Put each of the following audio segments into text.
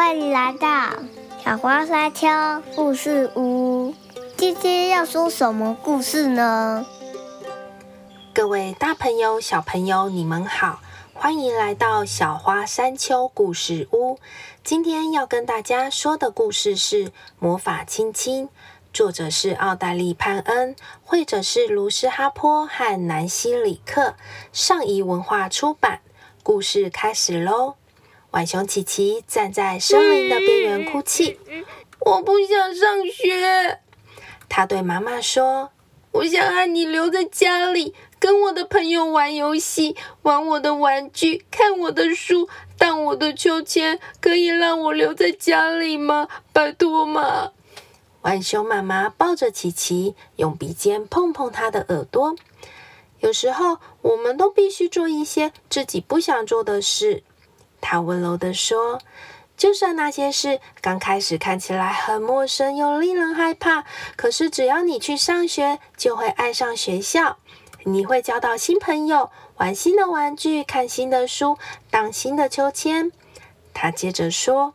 欢迎来到小花山丘故事屋。今天要说什么故事呢？各位大朋友、小朋友，你们好，欢迎来到小花山丘故事屋。今天要跟大家说的故事是《魔法亲亲》，作者是奥黛丽·潘恩，绘者是卢斯哈坡和南希·里克，上译文化出版。故事开始喽！浣熊琪琪站在森林的边缘哭泣，我不想上学。他对妈妈说：“我想和你留在家里，跟我的朋友玩游戏，玩我的玩具，看我的书，荡我的秋千。可以让我留在家里吗？拜托嘛！”浣熊妈妈抱着琪琪，用鼻尖碰碰他的耳朵。有时候，我们都必须做一些自己不想做的事。他温柔地说。就算那些事刚开始看起来很陌生又令人害怕，可是只要你去上学，就会爱上学校。你会交到新朋友，玩新的玩具，看新的书，荡新的秋千。他接着说：“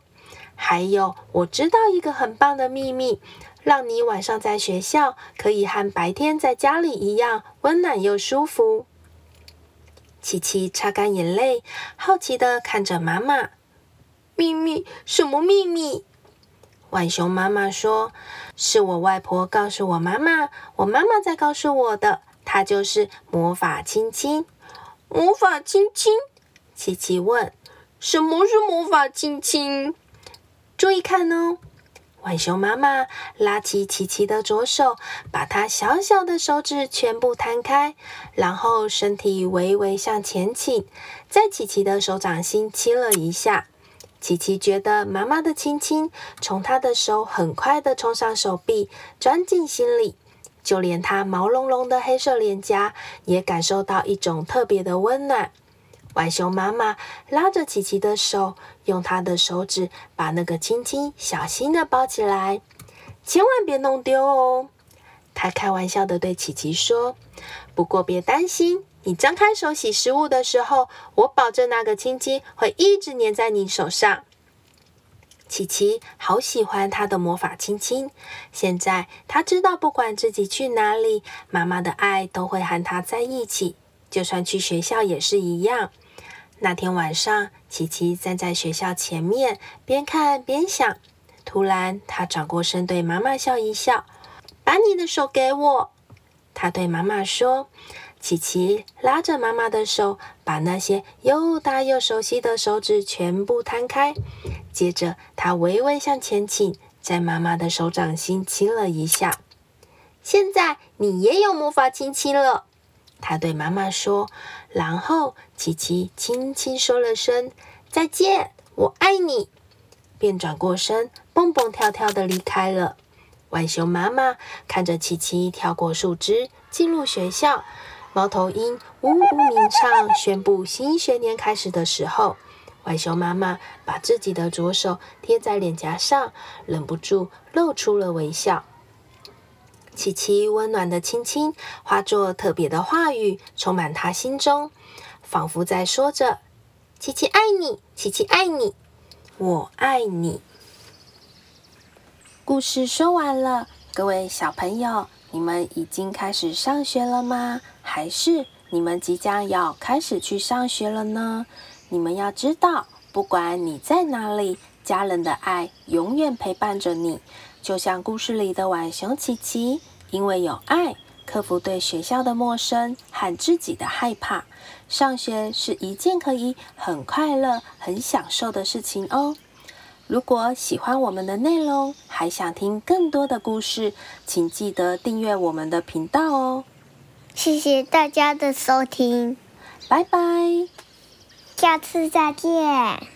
还有，我知道一个很棒的秘密，让你晚上在学校可以和白天在家里一样温暖又舒服。”琪琪擦干眼泪，好奇地看着妈妈。秘密？什么秘密？浣熊妈妈说：“是我外婆告诉我妈妈，我妈妈在告诉我的。她就是魔法亲亲。”魔法亲亲？琪琪问：“什么是魔法亲亲？”注意看哦！浣熊妈妈拉起琪琪的左手，把她小小的手指全部摊开，然后身体微微向前倾，在琪琪的手掌心亲了一下。琪琪觉得妈妈的亲亲从她的手很快的冲上手臂，钻进心里，就连她毛茸茸的黑色脸颊也感受到一种特别的温暖。浣熊妈妈拉着琪琪的手，用她的手指把那个亲亲小心的包起来，千万别弄丢哦。她开玩笑的对琪琪说：“不过别担心。”你张开手洗食物的时候，我保证那个亲亲会一直粘在你手上。琪琪好喜欢他的魔法亲亲，现在他知道，不管自己去哪里，妈妈的爱都会和他在一起，就算去学校也是一样。那天晚上，琪琪站在学校前面，边看边想。突然，他转过身对妈妈笑一笑：“把你的手给我。”他对妈妈说。琪琪拉着妈妈的手，把那些又大又熟悉的手指全部摊开。接着，他微微向前倾，在妈妈的手掌心亲了一下。现在你也有魔法亲亲了，他对妈妈说。然后，琪琪轻轻说了声再见，我爱你，便转过身，蹦蹦跳跳的离开了。浣熊妈妈看着琪琪跳过树枝，进入学校。猫头鹰呜呜鸣唱，宣布新学年开始的时候，浣熊妈妈把自己的左手贴在脸颊上，忍不住露出了微笑。琪琪温暖的亲亲化作特别的话语，充满他心中，仿佛在说着：“琪琪爱你，琪琪爱你，我爱你。”故事说完了，各位小朋友。你们已经开始上学了吗？还是你们即将要开始去上学了呢？你们要知道，不管你在哪里，家人的爱永远陪伴着你。就像故事里的浣熊琪琪，因为有爱，克服对学校的陌生和自己的害怕，上学是一件可以很快乐、很享受的事情哦。如果喜欢我们的内容，还想听更多的故事，请记得订阅我们的频道哦。谢谢大家的收听，拜拜，下次再见。